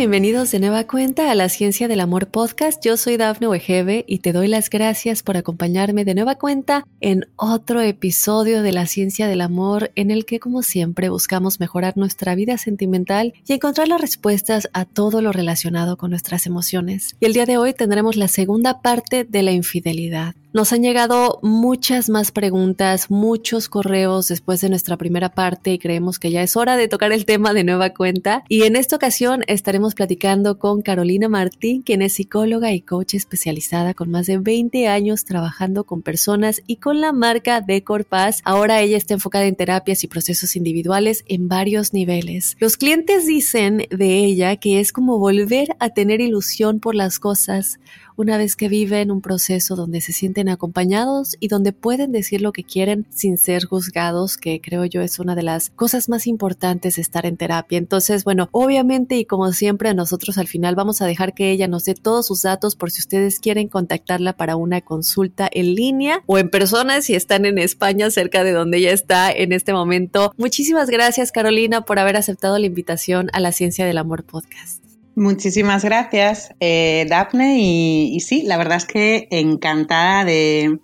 Bienvenidos de nueva cuenta a la Ciencia del Amor podcast. Yo soy Dafne Wegebe y te doy las gracias por acompañarme de nueva cuenta en otro episodio de la Ciencia del Amor en el que como siempre buscamos mejorar nuestra vida sentimental y encontrar las respuestas a todo lo relacionado con nuestras emociones. Y el día de hoy tendremos la segunda parte de la infidelidad. Nos han llegado muchas más preguntas, muchos correos después de nuestra primera parte y creemos que ya es hora de tocar el tema de nueva cuenta. Y en esta ocasión estaremos platicando con Carolina Martín, quien es psicóloga y coach especializada con más de 20 años trabajando con personas y con la marca Decor Paz. Ahora ella está enfocada en terapias y procesos individuales en varios niveles. Los clientes dicen de ella que es como volver a tener ilusión por las cosas una vez que viven un proceso donde se sienten acompañados y donde pueden decir lo que quieren sin ser juzgados, que creo yo es una de las cosas más importantes estar en terapia. Entonces, bueno, obviamente y como siempre nosotros al final vamos a dejar que ella nos dé todos sus datos por si ustedes quieren contactarla para una consulta en línea o en persona si están en España cerca de donde ella está en este momento. Muchísimas gracias Carolina por haber aceptado la invitación a la Ciencia del Amor podcast. Muchísimas gracias, eh, Daphne. Y, sí, la verdad es que encantada de,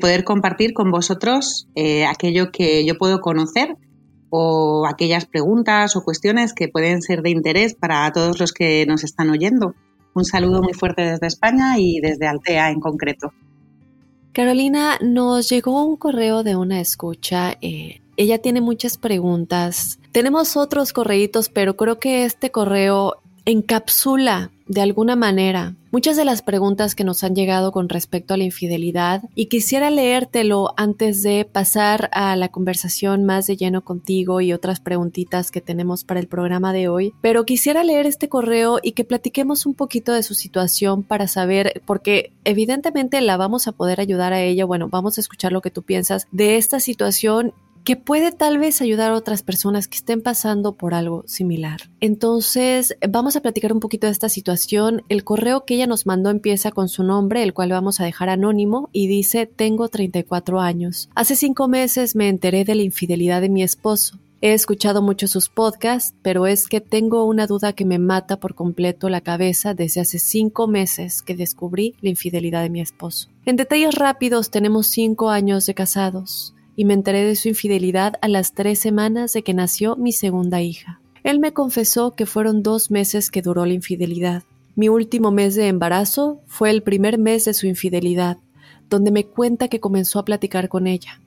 poder compartir con vosotros eh, aquello que yo puedo conocer o aquellas preguntas o cuestiones que pueden ser de interés para todos los que nos están oyendo. Un saludo muy fuerte desde España y desde Altea en concreto. Carolina, nos llegó un correo de una escucha. Eh, ella tiene muchas preguntas. Tenemos otros correitos, pero creo que este correo encapsula de alguna manera muchas de las preguntas que nos han llegado con respecto a la infidelidad y quisiera leértelo antes de pasar a la conversación más de lleno contigo y otras preguntitas que tenemos para el programa de hoy, pero quisiera leer este correo y que platiquemos un poquito de su situación para saber, porque evidentemente la vamos a poder ayudar a ella, bueno, vamos a escuchar lo que tú piensas de esta situación que puede tal vez ayudar a otras personas que estén pasando por algo similar. Entonces, vamos a platicar un poquito de esta situación. El correo que ella nos mandó empieza con su nombre, el cual vamos a dejar anónimo, y dice, tengo 34 años. Hace cinco meses me enteré de la infidelidad de mi esposo. He escuchado mucho sus podcasts, pero es que tengo una duda que me mata por completo la cabeza desde hace cinco meses que descubrí la infidelidad de mi esposo. En detalles rápidos, tenemos cinco años de casados y me enteré de su infidelidad a las tres semanas de que nació mi segunda hija. Él me confesó que fueron dos meses que duró la infidelidad. Mi último mes de embarazo fue el primer mes de su infidelidad, donde me cuenta que comenzó a platicar con ella.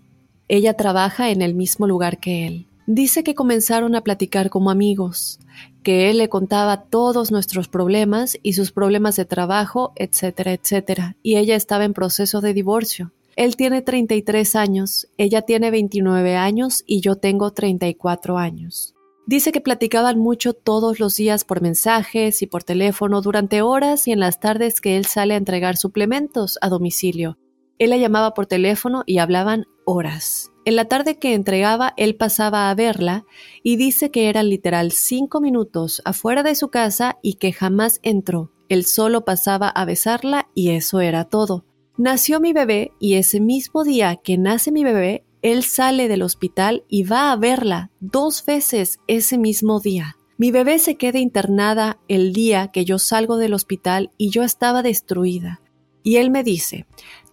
Ella trabaja en el mismo lugar que él. Dice que comenzaron a platicar como amigos, que él le contaba todos nuestros problemas y sus problemas de trabajo, etcétera, etcétera, y ella estaba en proceso de divorcio. Él tiene 33 años, ella tiene 29 años y yo tengo 34 años. Dice que platicaban mucho todos los días por mensajes y por teléfono durante horas y en las tardes que él sale a entregar suplementos a domicilio. Él la llamaba por teléfono y hablaban horas. En la tarde que entregaba, él pasaba a verla y dice que eran literal cinco minutos afuera de su casa y que jamás entró. Él solo pasaba a besarla y eso era todo. Nació mi bebé y ese mismo día que nace mi bebé, él sale del hospital y va a verla dos veces ese mismo día. Mi bebé se queda internada el día que yo salgo del hospital y yo estaba destruida. Y él me dice,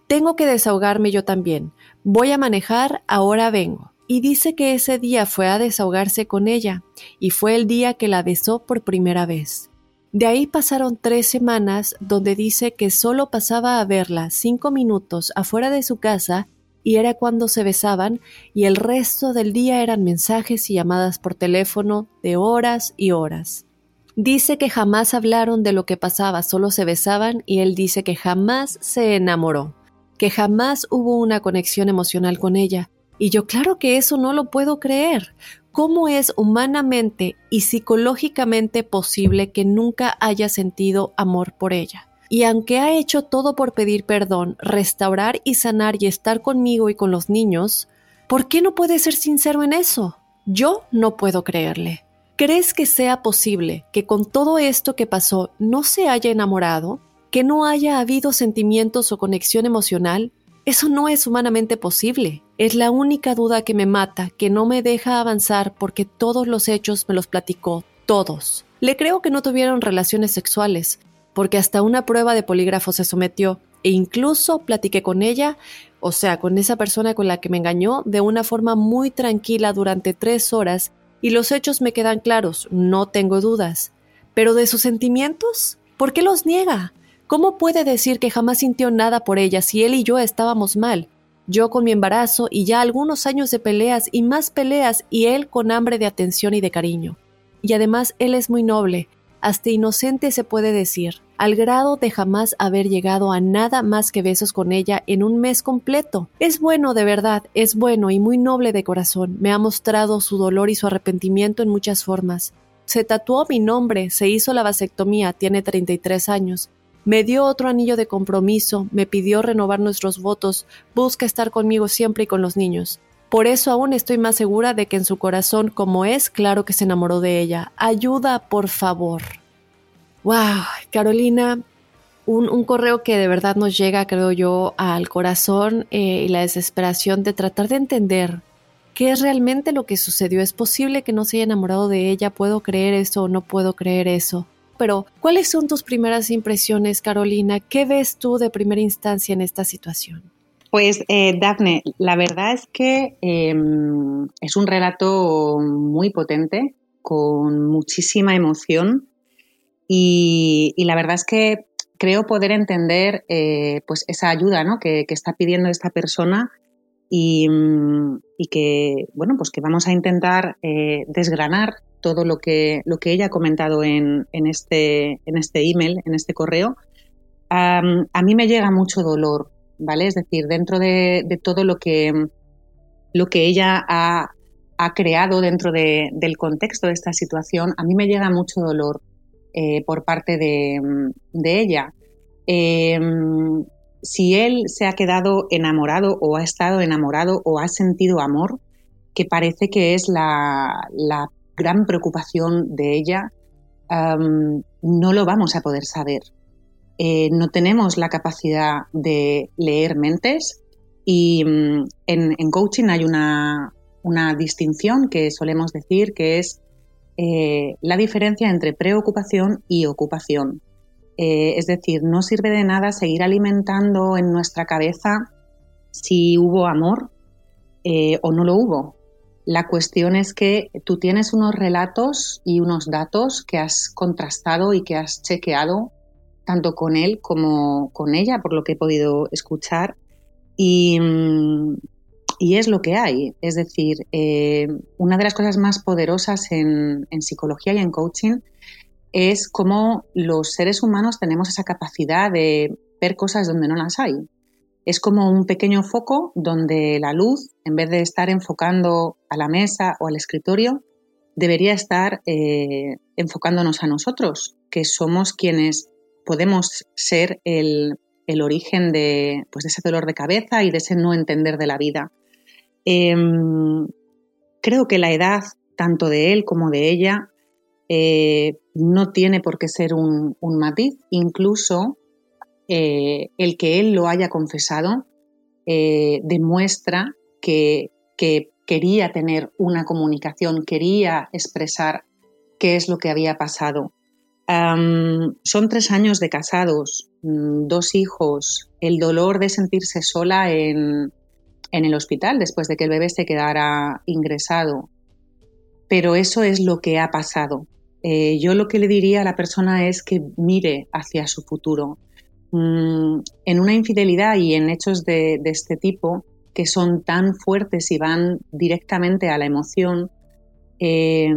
tengo que desahogarme yo también. Voy a manejar, ahora vengo. Y dice que ese día fue a desahogarse con ella, y fue el día que la besó por primera vez. De ahí pasaron tres semanas donde dice que solo pasaba a verla cinco minutos afuera de su casa y era cuando se besaban y el resto del día eran mensajes y llamadas por teléfono de horas y horas. Dice que jamás hablaron de lo que pasaba, solo se besaban y él dice que jamás se enamoró, que jamás hubo una conexión emocional con ella. Y yo claro que eso no lo puedo creer. ¿Cómo es humanamente y psicológicamente posible que nunca haya sentido amor por ella? Y aunque ha hecho todo por pedir perdón, restaurar y sanar y estar conmigo y con los niños, ¿por qué no puede ser sincero en eso? Yo no puedo creerle. ¿Crees que sea posible que con todo esto que pasó no se haya enamorado? ¿Que no haya habido sentimientos o conexión emocional? Eso no es humanamente posible. Es la única duda que me mata, que no me deja avanzar porque todos los hechos me los platicó, todos. Le creo que no tuvieron relaciones sexuales, porque hasta una prueba de polígrafo se sometió, e incluso platiqué con ella, o sea, con esa persona con la que me engañó, de una forma muy tranquila durante tres horas, y los hechos me quedan claros, no tengo dudas. Pero de sus sentimientos, ¿por qué los niega? ¿Cómo puede decir que jamás sintió nada por ella si él y yo estábamos mal? Yo con mi embarazo y ya algunos años de peleas y más peleas y él con hambre de atención y de cariño. Y además él es muy noble, hasta inocente se puede decir, al grado de jamás haber llegado a nada más que besos con ella en un mes completo. Es bueno de verdad, es bueno y muy noble de corazón. Me ha mostrado su dolor y su arrepentimiento en muchas formas. Se tatuó mi nombre, se hizo la vasectomía, tiene 33 años. Me dio otro anillo de compromiso, me pidió renovar nuestros votos, busca estar conmigo siempre y con los niños. Por eso aún estoy más segura de que en su corazón, como es, claro que se enamoró de ella. Ayuda, por favor. Wow, Carolina, un, correo que de verdad nos llega, creo yo, al corazón eh, y la desesperación de tratar de entender qué es realmente lo que sucedió. ¿Es posible que no se haya enamorado de ella? ¿Puedo creer eso o no puedo creer eso? Pero ¿cuáles son tus primeras impresiones, Carolina? ¿Qué ves tú de primera instancia en esta situación? Pues, eh, Daphne, la verdad es que em, es un relato muy potente, con muchísima emoción y, la verdad es que creo poder entender eh, pues esa ayuda ¿no? que, está pidiendo esta persona y, que bueno pues que vamos a intentar eh, desgranar todo lo que, lo que ella ha comentado en, en, este, en este email, en este correo, a mí me llega mucho dolor, ¿vale? Es decir, dentro de, todo lo que, lo que ella ha, ha creado dentro de, del contexto de esta situación, a mí me llega mucho dolor eh, por parte de, ella. Em, si él se ha quedado enamorado o ha estado enamorado o ha sentido amor, que parece que es la gran preocupación de ella, no lo vamos a poder saber. Eh, no tenemos la capacidad de leer mentes y mm, en, coaching hay una, distinción que solemos decir que es eh, la diferencia entre preocupación y ocupación. Eh, es decir, no sirve de nada seguir alimentando en nuestra cabeza si hubo amor o no lo hubo. La cuestión es que tú tienes unos relatos y unos datos que has contrastado y que has chequeado tanto con él como con ella, por lo que he podido escuchar. Y, es lo que hay. Es decir, eh, una de las cosas más poderosas en psicología y en coaching es cómo los seres humanos tenemos esa capacidad de ver cosas donde no las hay. Es como un pequeño foco donde la luz, en vez de estar enfocando a la mesa o al escritorio, debería estar eh, enfocándonos a nosotros, que somos quienes podemos ser el, origen de, pues, de, ese dolor de cabeza y de ese no entender de la vida. Em, creo que la edad, tanto de él como de ella, eh, no tiene por qué ser un, un matiz. Incluso eh, el que él lo haya confesado eh, demuestra que, quería tener una comunicación, quería expresar qué es lo que había pasado. son tres años de casados, mm, dos hijos, el dolor de sentirse sola en, el hospital después de que el bebé se quedara ingresado. Pero eso es lo que ha pasado. Eh, yo lo que le diría a la persona es que mire hacia su futuro. Mm, en una infidelidad y en hechos de, este tipo, que son tan fuertes y van directamente a la emoción, eh,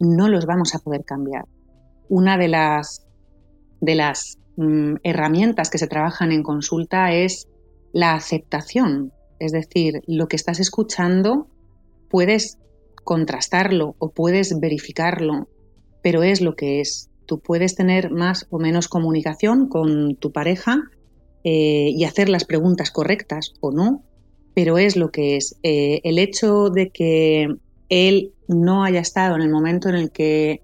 no los vamos a poder cambiar. Una de las, de las mm, herramientas que se trabajan en consulta es la aceptación. Es decir, lo que estás escuchando puedes contrastarlo o puedes verificarlo, pero es lo que es. Tú puedes tener más o menos comunicación con tu pareja eh, y hacer las preguntas correctas o no, pero es lo que es. Eh, el hecho de que él no haya estado en el momento en el que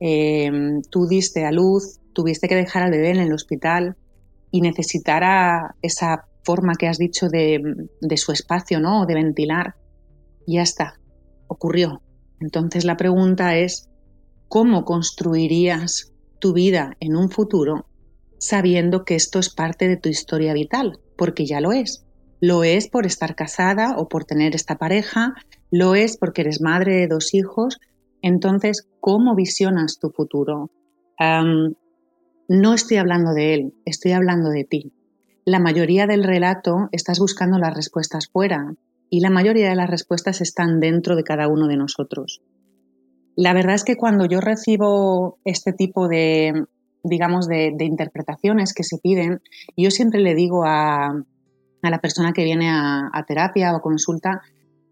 em, tú diste a luz, tuviste que dejar al bebé en el hospital y necesitara esa forma que has dicho de, de su espacio, ¿no? De ventilar, ya está, ocurrió. Entonces la pregunta es, ¿cómo construirías tu vida en un futuro sabiendo que esto es parte de tu historia vital? Porque ya lo es. Lo es por estar casada o por tener esta pareja, lo es porque eres madre de dos hijos. Entonces, ¿cómo visionas tu futuro? no estoy hablando de él, estoy hablando de ti. La mayoría del relato estás buscando las respuestas fuera, y la mayoría de las respuestas están dentro de cada uno de nosotros. La verdad es que cuando yo recibo este tipo de, digamos, de, interpretaciones que se piden, yo siempre le digo a, la persona que viene a, terapia o consulta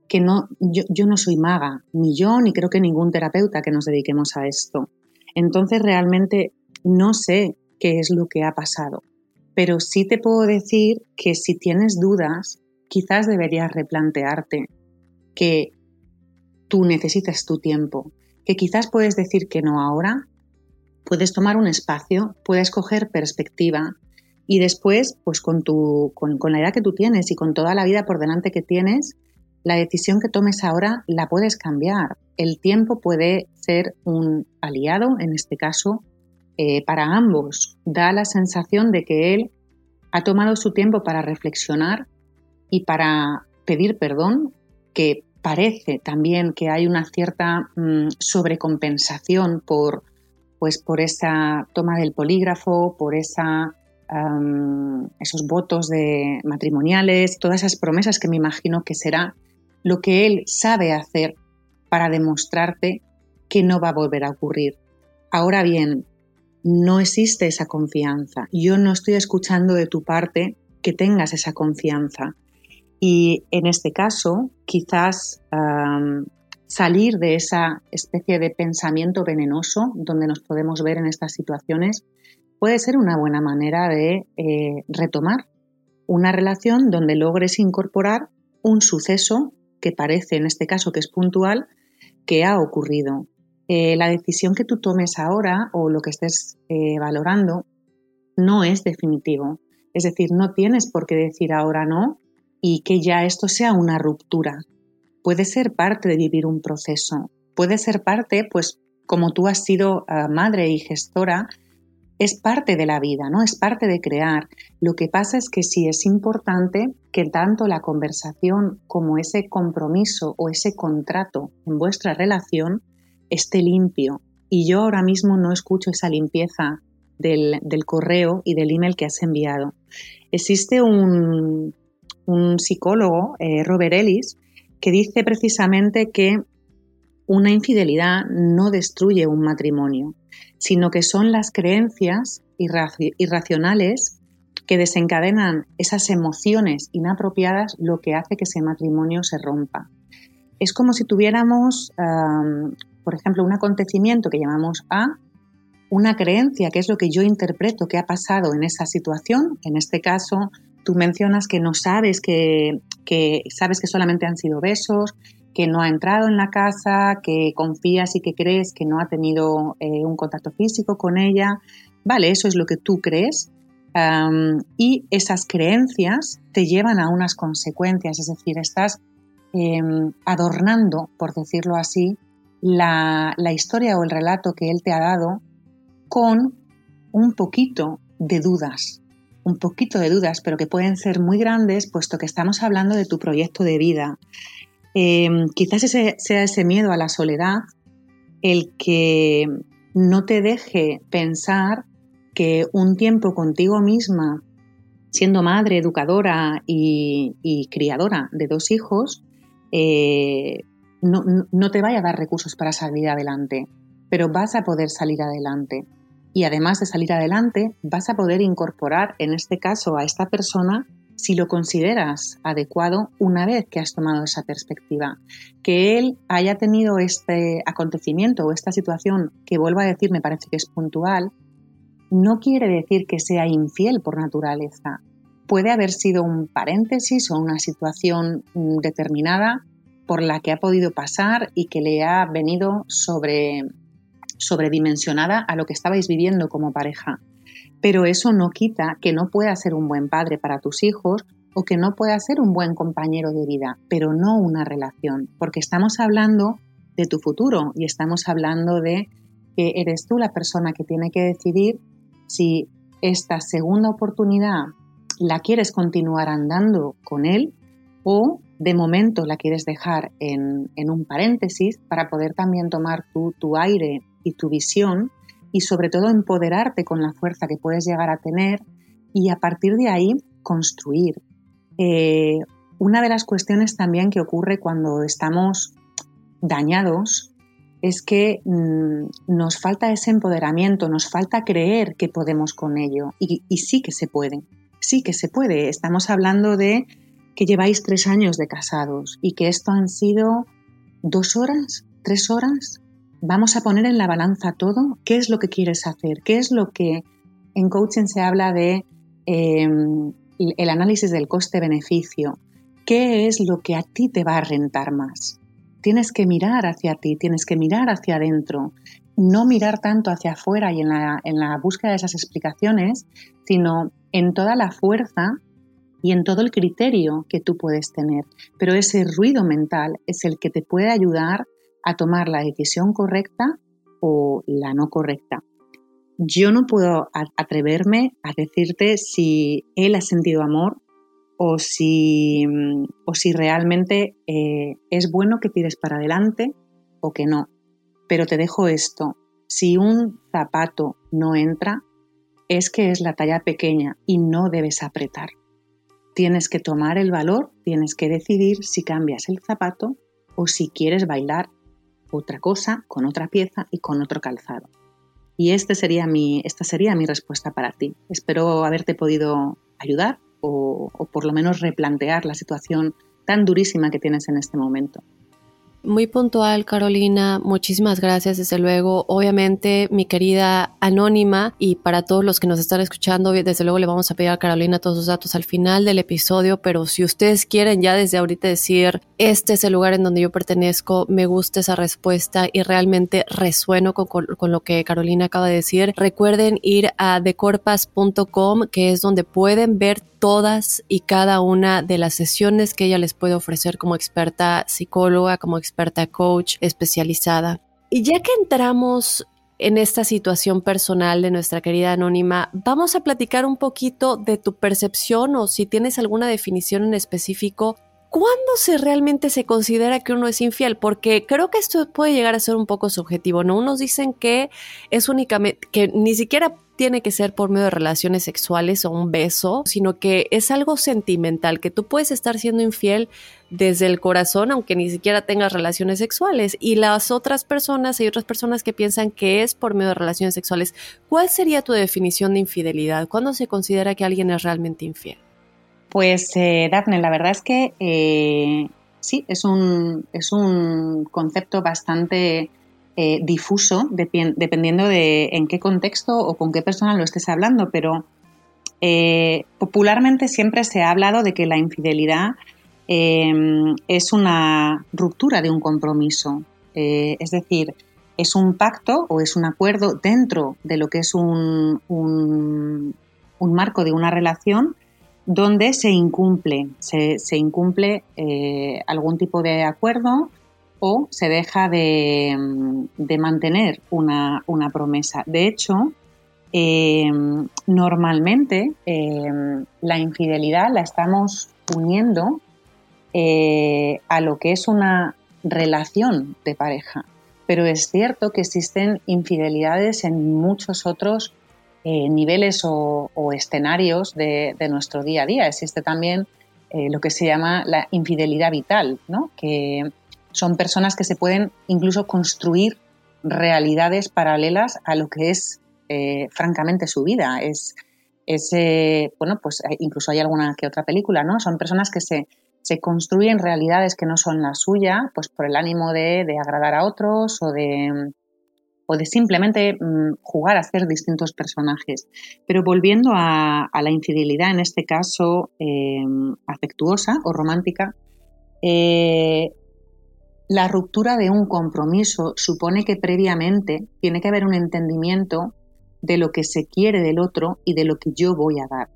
que no, yo, yo, no soy maga, ni yo, ni creo que ningún terapeuta que nos dediquemos a esto. Entonces realmente no sé qué es lo que ha pasado, pero sí te puedo decir que si tienes dudas, quizás deberías replantearte que tú necesitas tu tiempo, que quizás puedes decir que no ahora, puedes tomar un espacio, puedes coger perspectiva y después, pues con, tu, con, la edad que tú tienes y con toda la vida por delante que tienes, la decisión que tomes ahora la puedes cambiar. El tiempo puede ser un aliado, en este caso, eh, para ambos. Da la sensación de que él ha tomado su tiempo para reflexionar y para pedir perdón, que parece también que hay una cierta mm, sobrecompensación por, pues, por esa toma del polígrafo, por esa, esos votos de matrimoniales, todas esas promesas que me imagino que será lo que él sabe hacer para demostrarte que no va a volver a ocurrir. Ahora bien, no existe esa confianza. Yo no estoy escuchando de tu parte que tengas esa confianza. Y en este caso, quizás salir de esa especie de pensamiento venenoso donde nos podemos ver en estas situaciones puede ser una buena manera de eh, retomar una relación donde logres incorporar un suceso que parece, en este caso, que es puntual, que ha ocurrido. Eh, la decisión que tú tomes ahora o lo que estés eh, valorando no es definitivo. Es decir, no tienes por qué decir ahora no y que ya esto sea una ruptura. Puede ser parte de vivir un proceso, puede ser parte, pues como tú has sido ah, madre y gestora, es parte de la vida, ¿no? Es parte de crear. Lo que pasa es que sí es importante que tanto la conversación como ese compromiso o ese contrato en vuestra relación esté limpio. Y yo ahora mismo no escucho esa limpieza del, del correo y del email que has enviado. Existe un, un psicólogo, eh, Robert Ellis, que dice precisamente que una infidelidad no destruye un matrimonio, sino que son las creencias irracionales que desencadenan esas emociones inapropiadas lo que hace que ese matrimonio se rompa. Es como si tuviéramos, por ejemplo, un acontecimiento que llamamos A, una creencia, que es lo que yo interpreto que ha pasado en esa situación, en este caso Tú mencionas que no sabes que, sabes que solamente han sido besos, que no ha entrado en la casa, que confías y que crees que no ha tenido eh, un contacto físico con ella. Vale, eso es lo que tú crees. y esas creencias te llevan a unas consecuencias, es decir, estás em, adornando, por decirlo así, la, la historia o el relato que él te ha dado con un poquito de dudas, un poquito de dudas, pero que pueden ser muy grandes, puesto que estamos hablando de tu proyecto de vida. Em, quizás ese, sea ese miedo a la soledad el que no te deje pensar que un tiempo contigo misma, siendo madre, educadora y, criadora de dos hijos, eh, no, no te vaya a dar recursos para salir adelante, pero vas a poder salir adelante. Y además de salir adelante, vas a poder incorporar, en este caso, a esta persona si lo consideras adecuado una vez que has tomado esa perspectiva. Que él haya tenido este acontecimiento o esta situación, que vuelvo a decir, me parece que es puntual, no quiere decir que sea infiel por naturaleza. Puede haber sido un paréntesis o una situación mm, determinada por la que ha podido pasar y que le ha venido sobre, sobredimensionada a lo que estabais viviendo como pareja. Pero eso no quita que no pueda ser un buen padre para tus hijos o que no pueda ser un buen compañero de vida, pero no una relación, porque estamos hablando de tu futuro y estamos hablando de que eres tú la persona que tiene que decidir si esta segunda oportunidad la quieres continuar andando con él o de momento la quieres dejar en, un paréntesis para poder también tomar tu, tu aire y tu visión y sobre todo empoderarte con la fuerza que puedes llegar a tener y a partir de ahí construir. Eh, una de las cuestiones también que ocurre cuando estamos dañados es que mm, nos falta ese empoderamiento, nos falta creer que podemos con ello y, y sí que se puede, sí que se puede. Estamos hablando de que lleváis tres años de casados y que esto han sido dos horas, tres horas, vamos a poner en la balanza todo, qué es lo que quieres hacer, qué es lo que en coaching se habla de em, el análisis del coste-beneficio, qué es lo que a ti te va a rentar más. Tienes que mirar hacia ti, tienes que mirar hacia adentro, no mirar tanto hacia afuera y en la, en la búsqueda de esas explicaciones, sino en toda la fuerza y en todo el criterio que tú puedes tener. Pero ese ruido mental es el que te puede ayudar a tomar la decisión correcta o la no correcta. Yo no puedo atreverme a decirte si él ha sentido amor o si, mm, o si realmente eh, es bueno que tires para adelante o que no. Pero te dejo esto. Si un zapato no entra, es que es la talla pequeña y no debes apretar. Tienes que tomar el valor, tienes que decidir si cambias el zapato o si quieres bailar otra cosa, con otra pieza y con otro calzado. Y este sería mi, esta sería mi respuesta para ti. Espero haberte podido ayudar o, o por lo menos replantear la situación tan durísima que tienes en este momento. Muy puntual, Carolina. Muchísimas gracias, desde luego. Obviamente, mi querida Anónima, y para todos los que nos están escuchando, desde luego le vamos a pedir a Carolina todos sus datos al final del episodio, pero si ustedes quieren ya desde ahorita decir, este es el lugar en donde yo pertenezco, me gusta esa respuesta y realmente resueno con, con lo que Carolina acaba de decir, recuerden ir a decorpas.com, que es donde pueden ver todas y cada una de las sesiones que ella les puede ofrecer como experta psicóloga, como experta coach especializada. Y ya que entramos en esta situación personal de nuestra querida anónima, vamos a platicar un poquito de tu percepción o si tienes alguna definición en específico ¿Cuándo se realmente se considera que uno es infiel? Porque creo que esto puede llegar a ser un poco subjetivo, ¿no? Unos dicen que es únicamente, que ni siquiera tiene que ser por medio de relaciones sexuales o un beso, sino que es algo sentimental, que tú puedes estar siendo infiel desde el corazón, aunque ni siquiera tengas relaciones sexuales. Y las otras personas, hay otras personas que piensan que es por medio de relaciones sexuales. ¿Cuál sería tu definición de infidelidad? ¿Cuándo se considera que alguien es realmente infiel? Pues, eh, Daphne, la verdad es que eh, sí, es un, es un concepto bastante eh, difuso, dependiendo de en qué contexto o con qué persona lo estés hablando, pero eh, popularmente siempre se ha hablado de que la infidelidad es una ruptura de un compromiso, es decir, es un pacto o es un acuerdo dentro de lo que es un, un, marco de una relación donde se incumple, se, incumple eh, algún tipo de acuerdo o se deja de, mantener una, promesa. De hecho, em, normalmente em, la infidelidad la estamos uniendo eh, a lo que es una relación de pareja. Pero es cierto que existen infidelidades en muchos otros eh, niveles o, escenarios de, nuestro día a día. Existe también eh, lo que se llama la infidelidad vital, ¿no? que son personas que se pueden incluso construir realidades paralelas a lo que es eh, francamente su vida. Es, bueno, pues incluso hay alguna que otra película, ¿no? Son personas que se, se construyen realidades que no son la suya, pues por el ánimo de, agradar a otros o de, o de simplemente mm, jugar a ser distintos personajes. Pero volviendo a, la infidelidad, en este caso eh, afectuosa o romántica, eh, la ruptura de un compromiso supone que previamente tiene que haber un entendimiento de lo que se quiere del otro y de lo que yo voy a dar.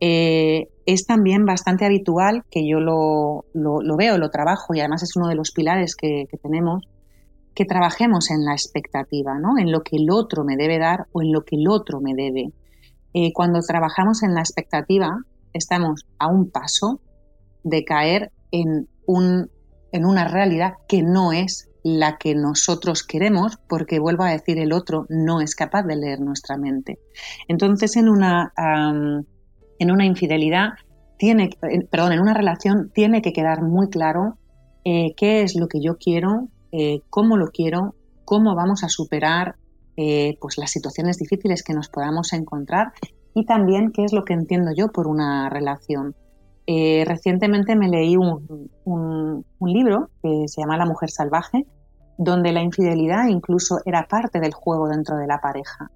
Eh, es también bastante habitual que yo lo, veo, lo trabajo y además es uno de los pilares que, tenemos, que trabajemos en la expectativa, ¿no? en lo que el otro me debe dar o en lo que el otro me debe. Eh, cuando trabajamos en la expectativa, estamos a un paso de caer en un en una realidad que no es la que nosotros queremos, porque vuelvo a decir, el otro no es capaz de leer nuestra mente. Entonces, en una, en una infidelidad, tiene, perdón, en una relación tiene que quedar muy claro eh, qué es lo que yo quiero, eh, cómo lo quiero, cómo vamos a superar eh, pues las situaciones difíciles que nos podamos encontrar y también qué es lo que entiendo yo por una relación. Eh, recientemente me leí un, libro que se llama La mujer salvaje, donde la infidelidad incluso era parte del juego dentro de la pareja.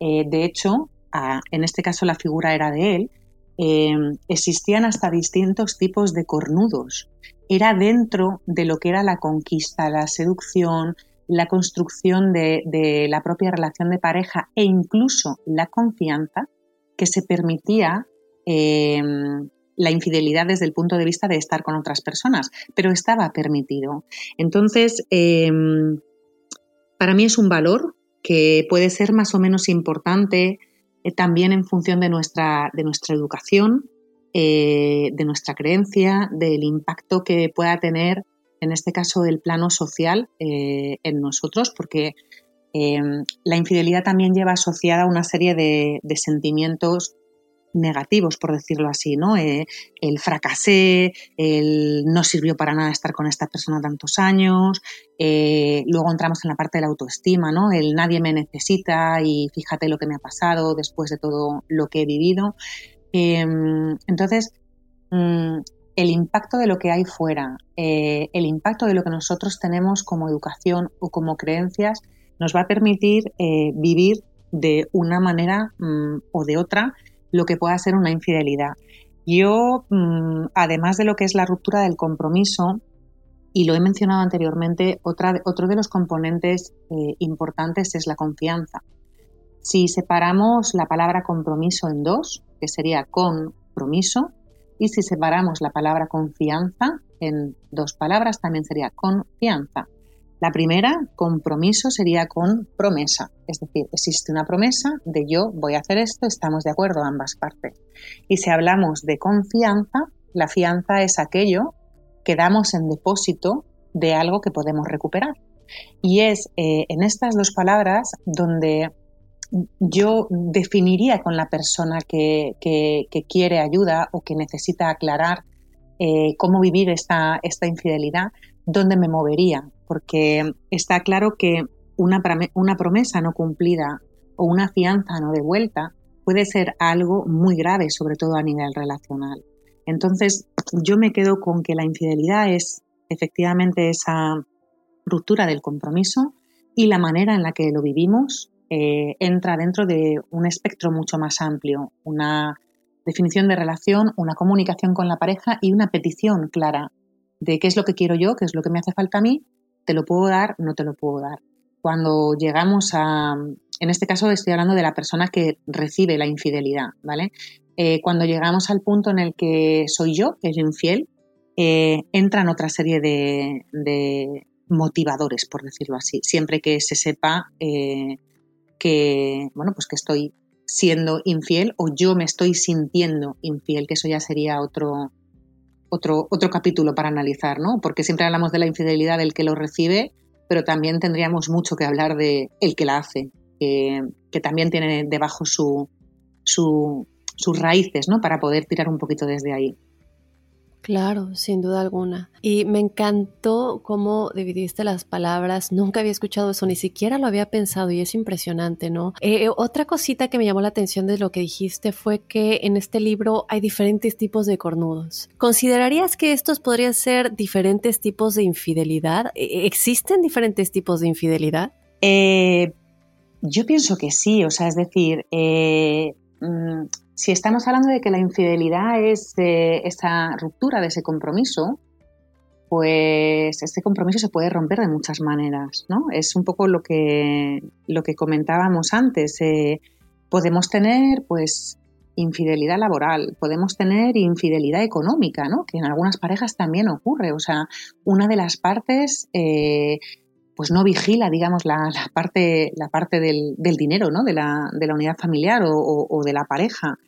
Eh, de hecho, en este caso la figura era de él, eh, existían hasta distintos tipos de cornudos. Era dentro de lo que era la conquista, la seducción, la construcción de la propia relación de pareja e incluso la confianza que se permitía la infidelidad desde el punto de vista de estar con otras personas, pero estaba permitido. Entonces, em, para mí es un valor que puede ser más o menos importante eh, también en función de nuestra, de nuestra educación, eh, de nuestra creencia, del impacto que pueda tener, en este caso, el plano social eh, en nosotros, porque em, la infidelidad también lleva asociada una serie de, de sentimientos negativos, por decirlo así, ¿no? Eh, el fracasé, el no sirvió para nada estar con esta persona tantos años, eh, luego entramos en la parte de la autoestima, ¿no? El nadie me necesita y fíjate lo que me ha pasado después de todo lo que he vivido. Em, entonces, mm, el impacto de lo que hay fuera, eh, el impacto de lo que nosotros tenemos como educación o como creencias, nos va a permitir vivir de una manera mm, o de otra lo que pueda ser una infidelidad. Yo, mm, además de lo que es la ruptura del compromiso, y lo he mencionado anteriormente, otro de los componentes eh, importantes es la confianza. Si separamos la palabra compromiso en dos, que sería compromiso, y si separamos la palabra confianza en dos palabras, también sería confianza. La primera, compromiso, sería con promesa, es decir, existe una promesa de yo voy a hacer esto, estamos de acuerdo ambas partes. Y si hablamos de confianza, la fianza es aquello que damos en depósito de algo que podemos recuperar. Y es eh, en estas dos palabras donde yo definiría con la persona que, quiere ayuda o que necesita aclarar eh, cómo vivir esta, esta infidelidad, dónde me movería, porque está claro que una, una promesa no cumplida o una fianza no devuelta puede ser algo muy grave, sobre todo a nivel relacional. Entonces, yo me quedo con que la infidelidad es efectivamente esa ruptura del compromiso y la manera en la que lo vivimos eh, entra dentro de un espectro mucho más amplio, una definición de relación, una comunicación con la pareja y una petición clara de qué es lo que quiero yo, qué es lo que me hace falta a mí, te lo puedo dar, no te lo puedo dar. Cuando llegamos a, en este caso estoy hablando de la persona que recibe la infidelidad, ¿vale? Eh, cuando llegamos al punto en el que soy yo, que es infiel, eh, entran otra serie de, motivadores, por decirlo así, siempre que se sepa eh, que, bueno, pues que estoy siendo infiel o yo me estoy sintiendo infiel, que eso ya sería otro, otro, otro capítulo para analizar, ¿no? Porque siempre hablamos de la infidelidad del que lo recibe, pero también tendríamos mucho que hablar de el que la hace, que, también tiene debajo su, sus raíces, ¿no? Para poder tirar un poquito desde ahí. Claro, sin duda alguna. Y me encantó cómo dividiste las palabras. Nunca había escuchado eso, ni siquiera lo había pensado y es impresionante, ¿no? Eh, otra cosita que me llamó la atención de lo que dijiste fue que en este libro hay diferentes tipos de cornudos. ¿Considerarías que estos podrían ser diferentes tipos de infidelidad? ¿E-, ¿Existen diferentes tipos de infidelidad? Eh, yo pienso que sí, o sea, es decir, eh, mm, si estamos hablando de que la infidelidad es esa ruptura de ese compromiso, pues este compromiso se puede romper de muchas maneras, ¿no? Es un poco lo que, lo que comentábamos antes. Eh, podemos tener, pues, infidelidad laboral, podemos tener infidelidad económica, ¿no? Que en algunas parejas también ocurre. O sea, una de las partes eh, pues no vigila, digamos, la, parte, la parte del, dinero, ¿no? De la, unidad familiar o, de la pareja.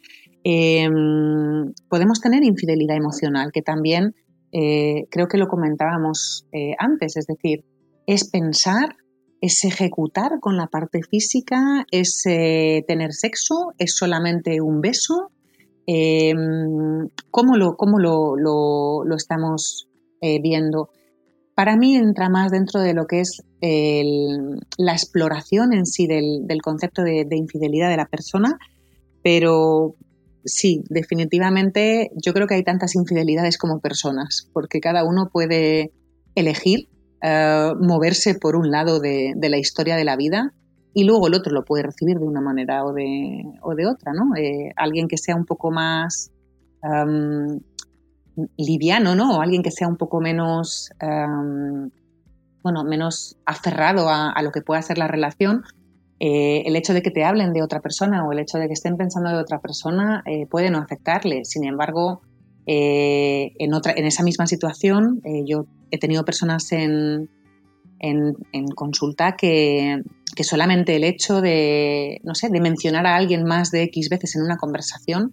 Em, podemos tener infidelidad emocional, que también eh, creo que lo comentábamos eh, antes, es decir, es pensar, es ejecutar con la parte física, es eh, tener sexo, es solamente un beso. Em, ¿Cómo, lo, cómo lo, lo estamos viendo? Para mí entra más dentro de lo que es la exploración en sí del, concepto de, infidelidad de la persona, pero sí, definitivamente yo creo que hay tantas infidelidades como personas, porque cada uno puede elegir eh, moverse por un lado de, la historia de la vida y luego el otro lo puede recibir de una manera o de, otra, ¿no? Eh, alguien que sea un poco más liviano, ¿no? Alguien que sea un poco menos, em, bueno, menos aferrado a, lo que pueda ser la relación, eh, el hecho de que te hablen de otra persona o el hecho de que estén pensando de otra persona eh, puede no afectarle. Sin embargo, eh, en, otra, en esa misma situación, yo he tenido personas en, en, consulta que, que, solamente el hecho de, no sé, de mencionar a alguien más de X veces en una conversación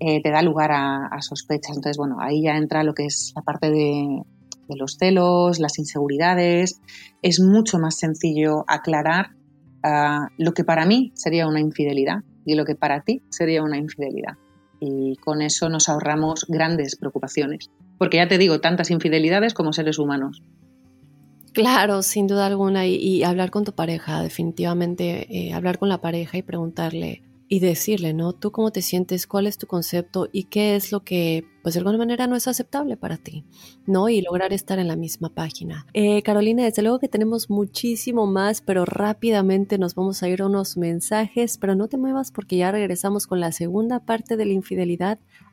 eh, te da lugar a, sospechas. Entonces, bueno, ahí ya entra lo que es la parte de, los celos, las inseguridades. Es mucho más sencillo aclarar ah, lo que para mí sería una infidelidad y lo que para ti sería una infidelidad. Y con eso nos ahorramos grandes preocupaciones. Porque ya te digo, tantas infidelidades como seres humanos. Claro, sin duda alguna. Y, hablar con tu pareja, definitivamente, eh, hablar con la pareja y preguntarle, y decirle, ¿no? Tú cómo te sientes, cuál es tu concepto y qué es lo que, pues de alguna manera no es aceptable para ti, ¿no? Y lograr estar en la misma página. Eh, Carolina, desde luego que tenemos muchísimo más, pero rápidamente nos vamos a ir a unos mensajes, pero no te muevas porque ya regresamos con la segunda parte de la infidelidad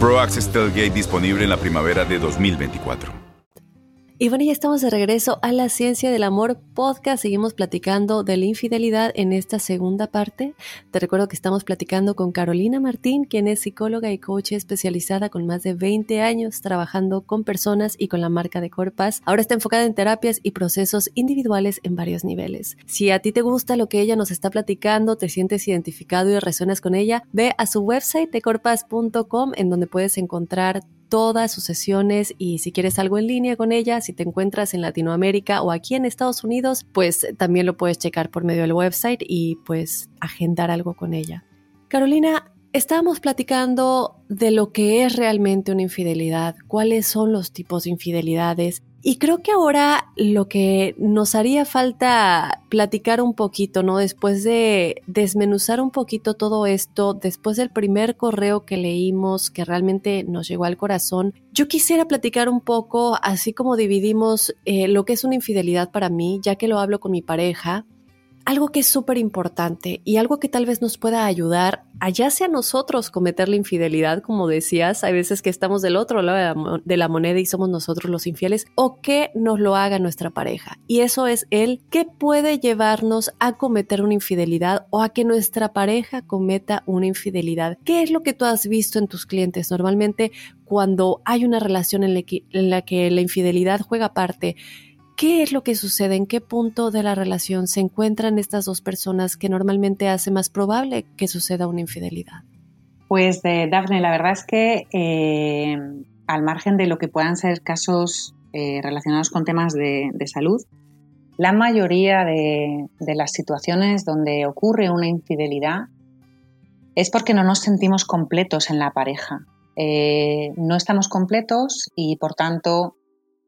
Pro Access disponible en la primavera de 2024. Y bueno, ya estamos de regreso a la Ciencia del Amor podcast. Seguimos platicando de la infidelidad en esta segunda parte. Te recuerdo que estamos platicando con Carolina Martín, quien es psicóloga y coach especializada con más de 20 años trabajando con personas y con la marca de Corpas. Ahora está enfocada en terapias y procesos individuales en varios niveles. Si a ti te gusta lo que ella nos está platicando, te sientes identificado y resuenas con ella, ve a su website de corpas.com en donde puedes encontrar todas sus sesiones y si quieres algo en línea con ella, si te encuentras en Latinoamérica o aquí en Estados Unidos, pues también lo puedes checar por medio del website y pues agendar algo con ella. Carolina, Estábamos platicando de lo que es realmente una infidelidad, cuáles son los tipos de infidelidades y creo que ahora lo que nos haría falta platicar un poquito, ¿no? Después de desmenuzar un poquito todo esto, después del primer correo que leímos que realmente nos llegó al corazón, yo quisiera platicar un poco, así como dividimos eh, lo que es una infidelidad para mí, ya que lo hablo con mi pareja, algo que es súper importante y algo que tal vez nos pueda ayudar a ya sea nosotros cometer la infidelidad, como decías, hay veces que estamos del otro lado de la moneda y somos nosotros los infieles, o que nos lo haga nuestra pareja. Y eso es el que puede llevarnos a cometer una infidelidad o a que nuestra pareja cometa una infidelidad. ¿Qué es lo que tú has visto en tus clientes? Normalmente cuando hay una relación en la que, en la, que la infidelidad juega parte, ¿Qué es lo que sucede? ¿En qué punto de la relación se encuentran estas dos personas que normalmente hace más probable que suceda una infidelidad? Pues eh, Daphne, la verdad es que eh, al margen de lo que puedan ser casos eh, relacionados con temas de, salud, la mayoría de, las situaciones donde ocurre una infidelidad es porque no nos sentimos completos en la pareja. no estamos completos y por tanto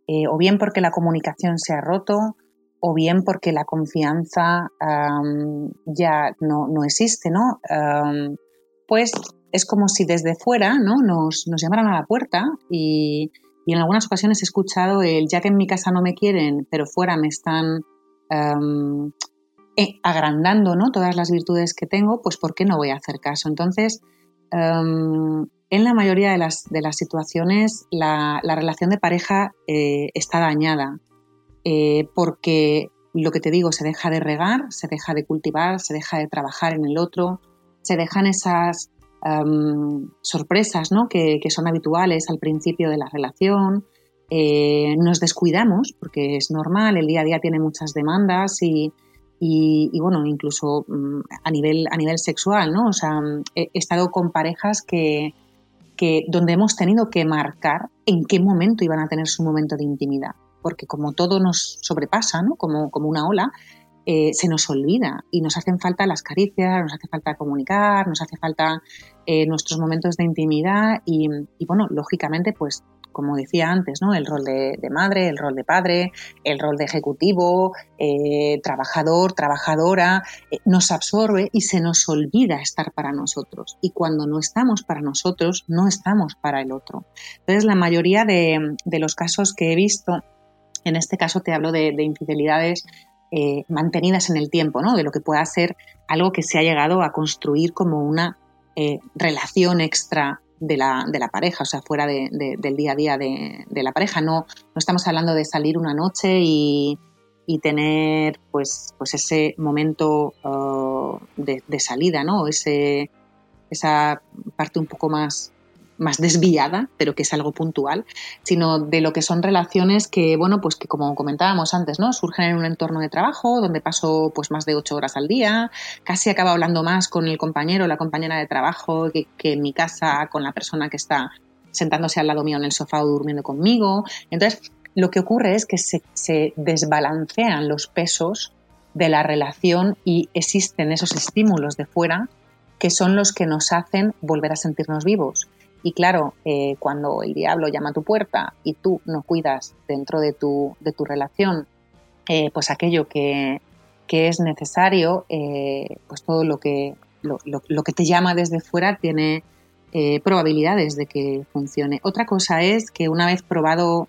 eh, o bien porque la comunicación se ha roto, o bien porque la confianza ya no, existe, ¿no? pues es como si desde fuera ¿no? nos, llamaran a la puerta y, en algunas ocasiones he escuchado el ya que en mi casa no me quieren, pero fuera me están eh, agrandando ¿no? todas las virtudes que tengo, pues ¿por qué no voy a hacer caso? Entonces, en la mayoría de las, situaciones la, relación de pareja eh, está dañada eh, porque lo que te digo, se deja de regar, se deja de cultivar, se deja de trabajar en el otro, se dejan esas sorpresas ¿no? que, son habituales al principio de la relación, eh, nos descuidamos porque es normal, el día a día tiene muchas demandas y, bueno, incluso mm, a nivel, a nivel sexual, ¿no? O sea, he estado con parejas que, donde hemos tenido que marcar en qué momento iban a tener su momento de intimidad. Porque como todo nos sobrepasa, ¿no? como, como una ola, eh, se nos olvida y nos hacen falta las caricias, nos hace falta comunicar, nos hace falta eh, nuestros momentos de intimidad y, bueno, lógicamente pues como decía antes, ¿no? el rol de, madre, el rol de padre, el rol de ejecutivo, eh, trabajador, trabajadora, eh, nos absorbe y se nos olvida estar para nosotros. Y cuando no estamos para nosotros, no estamos para el otro. Entonces, la mayoría de, los casos que he visto, en este caso te hablo de, infidelidades eh, mantenidas en el tiempo, ¿no? de lo que pueda ser algo que se ha llegado a construir como una relación extra de la, de la pareja, o sea, fuera del día a día de, la pareja. No, no estamos hablando de salir una noche y, tener pues, pues ese momento de, de, salida, ¿no? Ese, esa parte un poco más más desviada, pero que es algo puntual, sino de lo que son relaciones que, bueno, pues que como comentábamos antes, ¿no? Surgen en un entorno de trabajo donde paso pues más de ocho horas al día, casi acabo hablando más con el compañero o la compañera de trabajo que, en mi casa con la persona que está sentándose al lado mío en el sofá o durmiendo conmigo. Entonces, lo que ocurre es que se desbalancean los pesos de la relación y existen esos estímulos de fuera que son los que nos hacen volver a sentirnos vivos. Y claro, eh, cuando el diablo llama a tu puerta y tú no cuidas dentro de tu, de tu relación, eh, pues aquello que, es necesario, eh, pues todo lo que, lo, que te llama desde fuera tiene probabilidades de que funcione. Otra cosa es que una vez probado,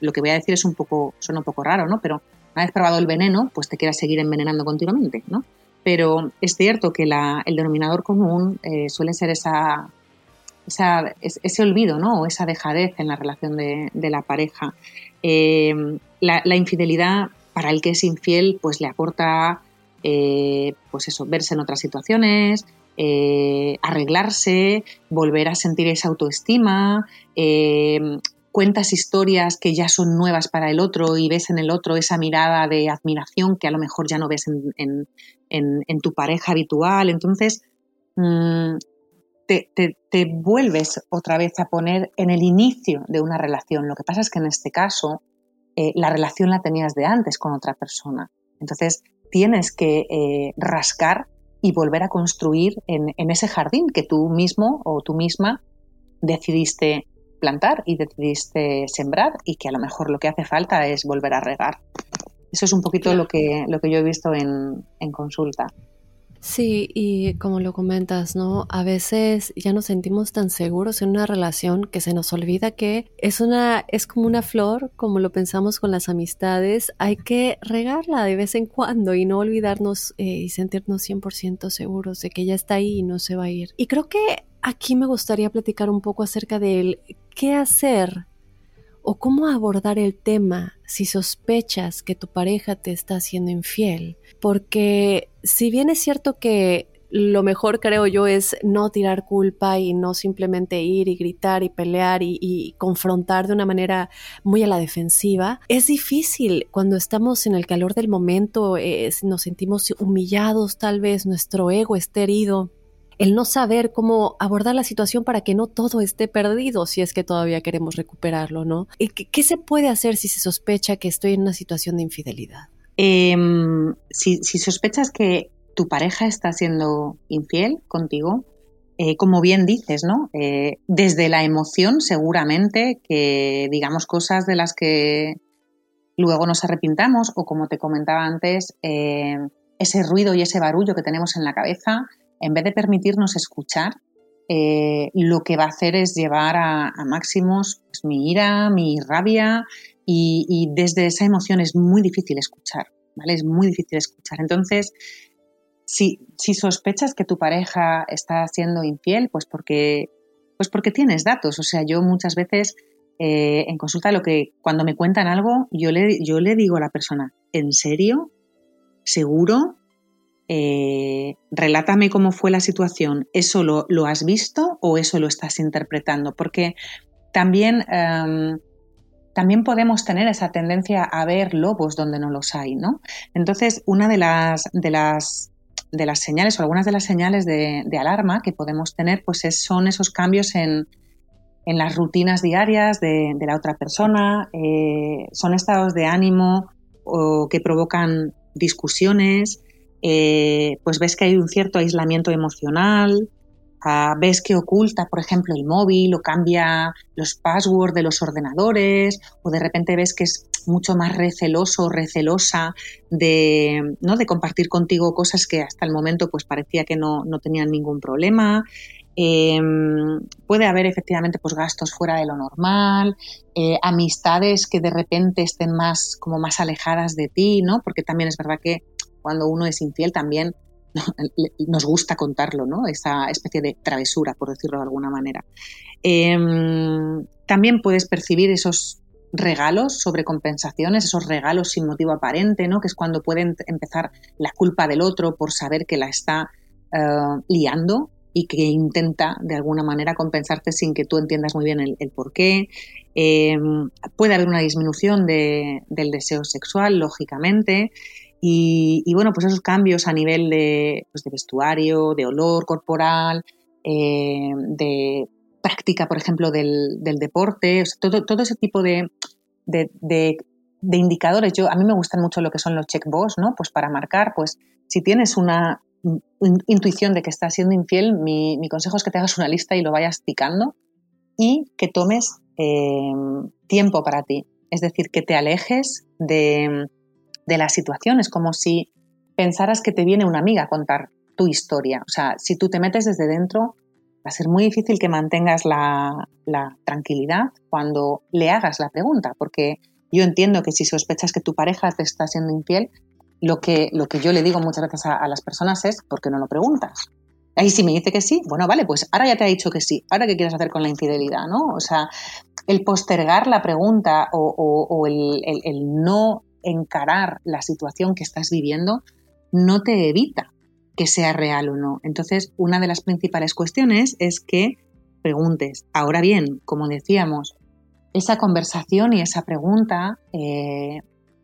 lo que voy a decir es un poco, suena un poco raro, ¿no? Pero una vez probado el veneno, pues te quieras seguir envenenando continuamente, ¿no? Pero es cierto que el denominador común suele ser esa ese olvido, ¿no? O esa dejadez en la relación de, la pareja. Eh, la, infidelidad para el que es infiel, pues le aporta, eh, pues eso, verse en otras situaciones, eh, arreglarse, volver a sentir esa autoestima, cuentas historias que ya son nuevas para el otro y ves en el otro esa mirada de admiración que a lo mejor ya no ves en, tu pareja habitual. Entonces, mm, te, vuelves otra vez a poner en el inicio de una relación. Lo que pasa es que en este caso eh, la relación la tenías de antes con otra persona. Entonces tienes que eh, rascar y volver a construir en, ese jardín que tú mismo o tú misma decidiste plantar y decidiste sembrar y que a lo mejor lo que hace falta es volver a regar. Eso es un poquito lo, que, lo que yo he visto en, en consulta. Sí, y como lo comentas, ¿no? A veces ya nos sentimos tan seguros en una relación que se nos olvida que es una, es como una flor, como lo pensamos con las amistades, hay que regarla de vez en cuando y no olvidarnos eh, y sentirnos 100% seguros de que ya está ahí y no se va a ir. Y creo que aquí me gustaría platicar un poco acerca de qué hacer o cómo abordar el tema si sospechas que tu pareja te está haciendo infiel. Porque si bien es cierto que lo mejor creo yo es no tirar culpa y no simplemente ir y gritar y pelear y, confrontar de una manera muy a la defensiva. Es difícil cuando estamos en el calor del momento, nos sentimos humillados tal vez, nuestro ego está herido el no saber cómo abordar la situación para que no todo esté perdido si es que todavía queremos recuperarlo, ¿no? ¿Qué, se puede hacer si se sospecha que estoy en una situación de infidelidad? Em, si, sospechas que tu pareja está siendo infiel contigo, eh, como bien dices, ¿no? Eh, desde la emoción, seguramente que digamos cosas de las que luego nos arrepintamos, o como te comentaba antes, eh, ese ruido y ese barullo que tenemos en la cabeza, en vez de permitirnos escuchar, eh, lo que va a hacer es llevar a, máximos pues, mi ira, mi rabia y, desde esa emoción es muy difícil escuchar, ¿vale? Es muy difícil escuchar. Entonces, si, sospechas que tu pareja está siendo infiel, pues porque, pues porque tienes datos. O sea, yo muchas veces eh, en consulta lo que cuando me cuentan algo, yo le, yo le digo a la persona, ¿en serio? ¿Seguro? Eh, relátame cómo fue la situación, ¿eso lo, has visto o eso lo estás interpretando? Porque también, em, también podemos tener esa tendencia a ver lobos donde no los hay, ¿no? Entonces, una de las, de las, de las señales o algunas de las señales de, alarma que podemos tener pues son esos cambios en, las rutinas diarias de, la otra persona, eh, son estados de ánimo o que provocan discusiones, eh, pues ves que hay un cierto aislamiento emocional, ah, ves que oculta, por ejemplo, el móvil o cambia los passwords de los ordenadores, o de repente ves que es mucho más receloso o recelosa de, ¿no? de compartir contigo cosas que hasta el momento pues parecía que no, tenían ningún problema. Em, puede haber efectivamente pues gastos fuera de lo normal, eh, amistades que de repente estén más como más alejadas de ti, ¿no? Porque también es verdad que cuando uno es infiel también nos gusta contarlo, ¿no? Esa especie de travesura, por decirlo de alguna manera. Em, también puedes percibir esos regalos sobre compensaciones, esos regalos sin motivo aparente, ¿no? Que es cuando puede empezar la culpa del otro por saber que la está eh, liando y que intenta de alguna manera compensarte sin que tú entiendas muy bien el, por qué. Em, puede haber una disminución del deseo sexual, lógicamente. Y, bueno, pues esos cambios a nivel de, pues de vestuario, de olor corporal, eh, de práctica, por ejemplo, del, deporte, todo, todo ese tipo de, indicadores. Yo, a mí me gustan mucho lo que son los checkbox, ¿no? Pues para marcar, pues si tienes una intuición de que estás siendo infiel, mi, consejo es que te hagas una lista y lo vayas picando y que tomes eh, tiempo para ti. Es decir, que te alejes de, de la situación. Es como si pensaras que te viene una amiga a contar tu historia. O sea, si tú te metes desde dentro, va a ser muy difícil que mantengas la, tranquilidad cuando le hagas la pregunta, porque yo entiendo que si sospechas que tu pareja te está siendo infiel, lo que, lo que yo le digo muchas veces a, las personas es, ¿por qué no lo preguntas? Ahí si me dice que sí, bueno, vale, pues ahora ya te ha dicho que sí, ahora qué quieres hacer con la infidelidad, ¿no? O sea, el postergar la pregunta o, el, el, no encarar la situación que estás viviendo no te evita que sea real o no. Entonces, una de las principales cuestiones es que preguntes. Ahora bien, como decíamos, esa conversación y esa pregunta eh,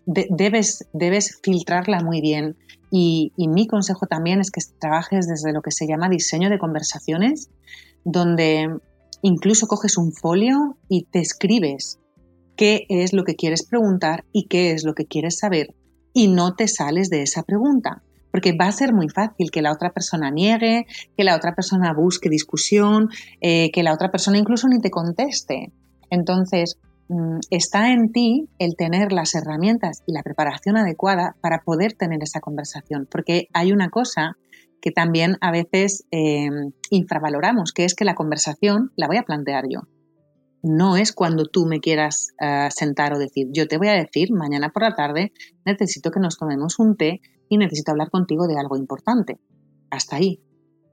debes, debes filtrarla muy bien. Y, mi consejo también es que trabajes desde lo que se llama diseño de conversaciones, donde incluso coges un folio y te escribes qué es lo que quieres preguntar y qué es lo que quieres saber y no te sales de esa pregunta. Porque va a ser muy fácil que la otra persona niegue, que la otra persona busque discusión, eh, que la otra persona incluso ni te conteste. Entonces, mm, está en ti el tener las herramientas y la preparación adecuada para poder tener esa conversación. Porque hay una cosa que también a veces em, infravaloramos, que es que la conversación la voy a plantear yo. No es cuando tú me quieras eh, sentar o decir, yo te voy a decir, mañana por la tarde necesito que nos tomemos un té y necesito hablar contigo de algo importante. Hasta ahí.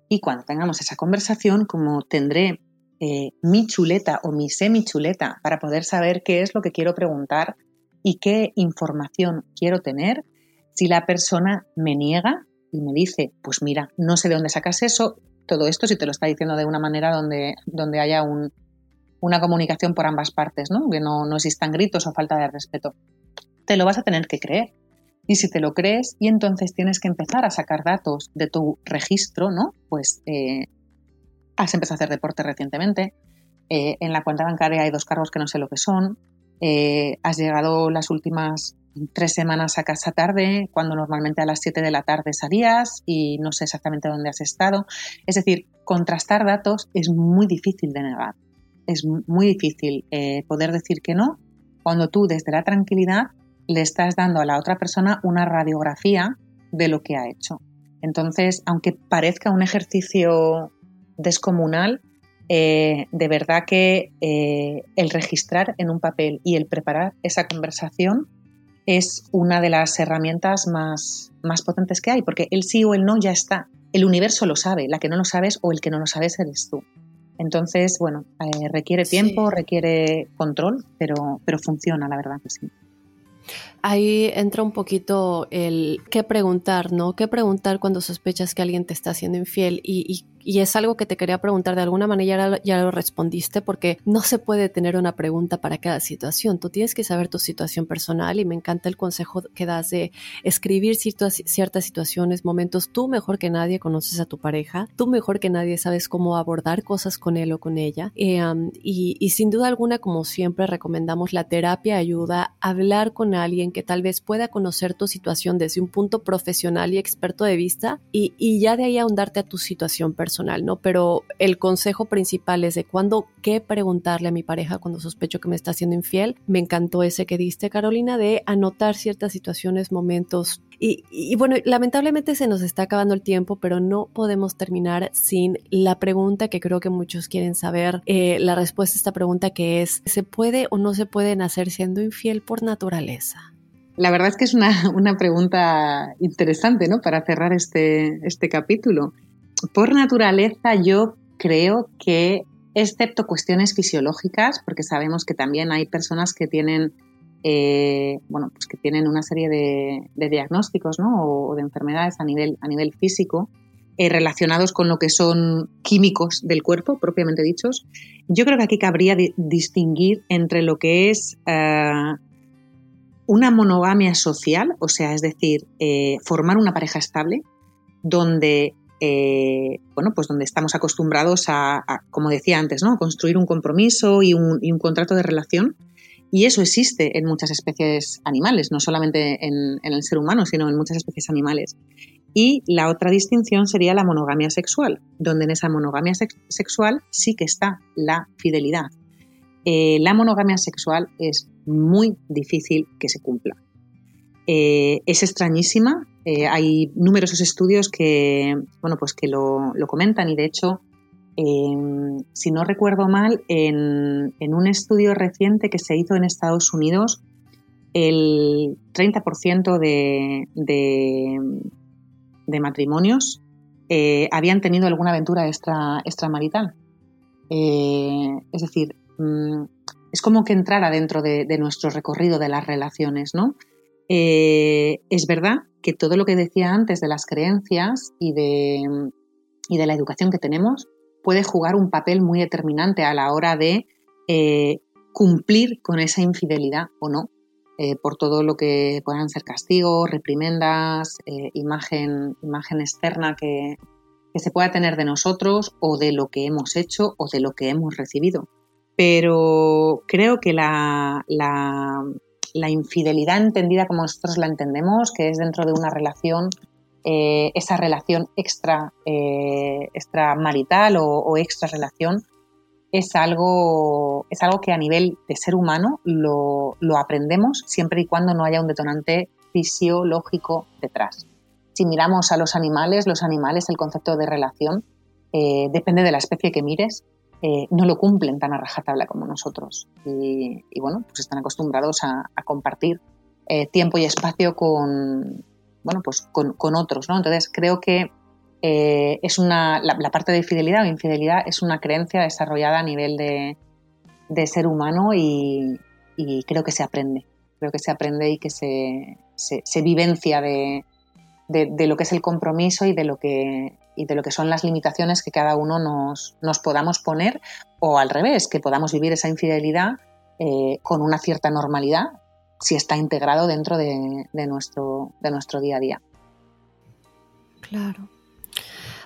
Y cuando tengamos esa conversación, como tendré eh, mi chuleta o mi semi-chuleta para poder saber qué es lo que quiero preguntar y qué información quiero tener, si la persona me niega, y me dice, pues mira, no sé de dónde sacas eso, todo esto si te lo está diciendo de una manera donde, donde haya una comunicación por ambas partes, ¿no? que no, no existan gritos o falta de respeto, te lo vas a tener que creer. Y si te lo crees y entonces tienes que empezar a sacar datos de tu registro, ¿no? Pues eh, has empezado a hacer deporte recientemente, eh, en la cuenta bancaria hay dos cargos que no sé lo que son, eh, has llegado las últimas tres semanas a casa tarde, cuando normalmente a las 7 de la tarde salías y no sé exactamente dónde has estado. Es decir, contrastar datos es muy difícil de negar. Es muy difícil eh, poder decir que no cuando tú desde la tranquilidad le estás dando a la otra persona una radiografía de lo que ha hecho. Entonces, aunque parezca un ejercicio descomunal, eh, de verdad que eh, el registrar en un papel y el preparar esa conversación es una de las herramientas más, más potentes que hay, porque el sí o el no ya está. El universo lo sabe, la que no lo sabes o el que no lo sabes eres tú. Entonces, bueno, eh, requiere tiempo, requiere control, pero, pero funciona, la verdad que sí. Ahí entra un poquito el qué preguntar, ¿no? ¿Qué preguntar cuando sospechas que alguien te está haciendo infiel? Y, y y es algo que te quería preguntar, de alguna manera ya lo respondiste, porque no se puede tener una pregunta para cada situación. Tú tienes que saber tu situación personal y me encanta el consejo que das de escribir ciertas, ciertas situaciones, momentos. Tú mejor que nadie conoces a tu pareja, tú mejor que nadie sabes cómo abordar cosas con él o con ella. Eh, y, sin duda alguna, como siempre recomendamos, la terapia ayuda hablar con alguien que tal vez pueda conocer tu situación desde un punto profesional y experto de vista y, y ya de ahí ahondarte a tu situación personal ¿no? Pero el consejo principal es de cuándo, qué preguntarle a mi pareja cuando sospecho que me está haciendo infiel. Me encantó ese que diste, Carolina, de anotar ciertas situaciones, momentos. Y, bueno, lamentablemente se nos está acabando el tiempo, pero no podemos terminar sin la pregunta que creo que muchos quieren saber, eh, la respuesta a esta pregunta que es, ¿se puede o no se puede nacer siendo infiel por naturaleza? La verdad es que es una, una pregunta interesante, ¿no? Para cerrar este, este capítulo por naturaleza yo creo que, excepto cuestiones fisiológicas, porque sabemos que también hay personas que tienen, eh, bueno, pues que tienen una serie de, diagnósticos ¿no? o, de enfermedades a nivel, a nivel físico, eh, relacionados con lo que son químicos del cuerpo, propiamente dichos, yo creo que aquí cabría distinguir entre lo que es eh, una monogamia social, o sea, es decir, formar una pareja estable, donde eh, bueno, pues donde estamos acostumbrados a, como decía antes, ¿no? construir un compromiso y un, contrato de relación. Y eso existe en muchas especies animales, no solamente en, el ser humano, sino en muchas especies animales. Y la otra distinción sería la monogamia sexual, donde en esa monogamia sexual sí que está la fidelidad. Eh, la monogamia sexual es muy difícil que se cumpla. Eh, es extrañísima. Eh, hay numerosos estudios que, bueno, pues que lo, comentan y de hecho, em, si no recuerdo mal, en, un estudio reciente que se hizo en Estados Unidos, el 30% de, de, matrimonios eh, habían tenido alguna aventura extra, extramarital. es decir, mm, es como que entrara dentro de, de, nuestro recorrido de las relaciones, ¿no? Eh, es verdad que todo lo que decía antes de las creencias y de, y de la educación que tenemos puede jugar un papel muy determinante a la hora de eh, cumplir con esa infidelidad o no, eh, por todo lo que puedan ser castigos, reprimendas, imagen, imagen externa que, que se pueda tener de nosotros o de lo que hemos hecho o de lo que hemos recibido. Pero creo que la, la, infidelidad entendida como nosotros la entendemos, que es dentro de una relación, eh, esa relación extra, eh, extramarital o, o extra relación, es algo, es algo que a nivel de ser humano lo, lo aprendemos siempre y cuando no haya un detonante fisiológico detrás. Si miramos a los animales, los animales, el concepto de relación, eh, depende de la especie que mires, eh, no lo cumplen tan a rajatabla como nosotros. Y, bueno, pues están acostumbrados a, compartir eh, tiempo y espacio con, bueno, pues con, otros. ¿no? Entonces creo que es una, la, parte de fidelidad o infidelidad es una creencia desarrollada a nivel de, ser humano y, creo que se aprende. Creo que se aprende y que se, se vivencia de, de, lo que es el compromiso y de lo que, y de lo que son las limitaciones que cada uno nos, nos podamos poner o al revés, que podamos vivir esa infidelidad eh, con una cierta normalidad si está integrado dentro de, de, nuestro, de nuestro día a día. Claro.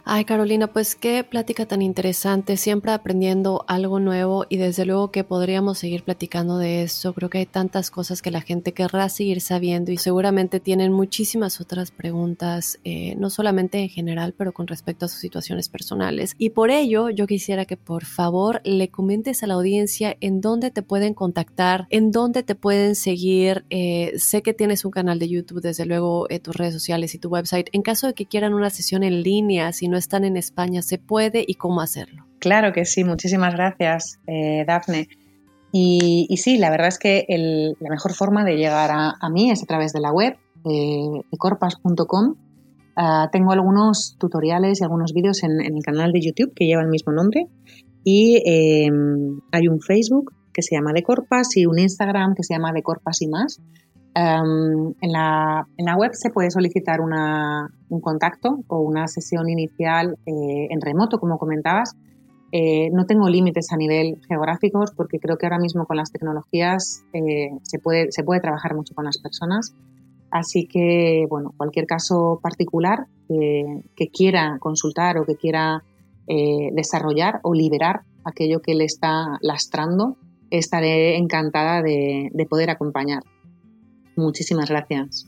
Ay, Carolina, pues qué plática tan interesante, siempre aprendiendo algo nuevo y desde luego que podríamos seguir platicando de eso. Creo que hay tantas cosas que la gente querrá seguir sabiendo y seguramente tienen muchísimas otras preguntas, eh, no solamente en general, pero con respecto a sus situaciones personales. Y por ello, yo quisiera que por favor le comentes a la audiencia en dónde te pueden contactar, en dónde te pueden seguir. Eh, sé que tienes un canal de YouTube, desde luego eh, tus redes sociales y tu website. En caso de que quieran una sesión en línea, si no están en España, ¿se puede y cómo hacerlo? Claro que sí, muchísimas gracias, eh, Dafne. Y, sí, la verdad es que la mejor forma de llegar a, mí es a través de la web, corpas.com. Ah, tengo algunos tutoriales y algunos vídeos en, el canal de YouTube que lleva el mismo nombre. Y em, hay un Facebook que se llama De Corpas y un Instagram que se llama De Corpas y más. Em, en, la, web se puede solicitar un contacto o una sesión inicial eh, en remoto, como comentabas. Eh, no tengo límites a nivel geográficos porque creo que ahora mismo con las tecnologías eh, se, puede, se puede trabajar mucho con las personas. Así que, bueno, cualquier caso particular que quiera consultar o que quiera desarrollar o liberar aquello que le está lastrando, estaré encantada de poder acompañar. Muchísimas gracias.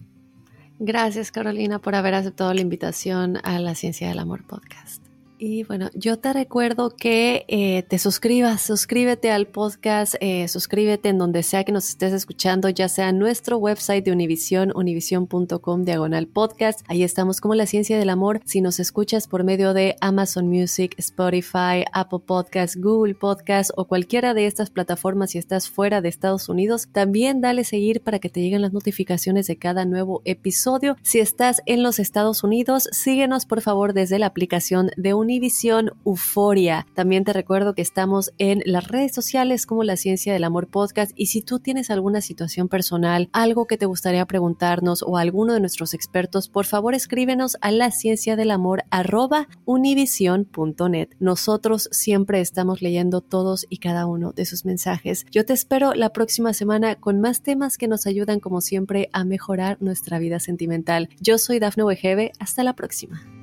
Gracias Carolina por haber aceptado la invitación a la Ciencia del Amor podcast. Y bueno, yo te recuerdo que eh, te suscribas, suscríbete al podcast, eh, suscríbete en donde sea que nos estés escuchando, ya sea nuestro website de Univision, univision.com diagonal podcast. Ahí estamos como la ciencia del amor. Si nos escuchas por medio de Amazon Music, Spotify, Apple Podcast, Google Podcast o cualquiera de estas plataformas y estás fuera de Estados Unidos, también dale seguir para que te lleguen las notificaciones de cada nuevo episodio. Si estás en los Estados Unidos, síguenos por favor desde la aplicación de Univision Univisión Euforia. También te recuerdo que estamos en las redes sociales como La Ciencia del Amor Podcast y si tú tienes alguna situación personal, algo que te gustaría preguntarnos o alguno de nuestros expertos, por favor escríbenos a la ciencia del amor arroba univision.net. Nosotros siempre estamos leyendo todos y cada uno de sus mensajes. Yo te espero la próxima semana con más temas que nos ayudan como siempre a mejorar nuestra vida sentimental. Yo soy Dafne Wegebe. Hasta la próxima.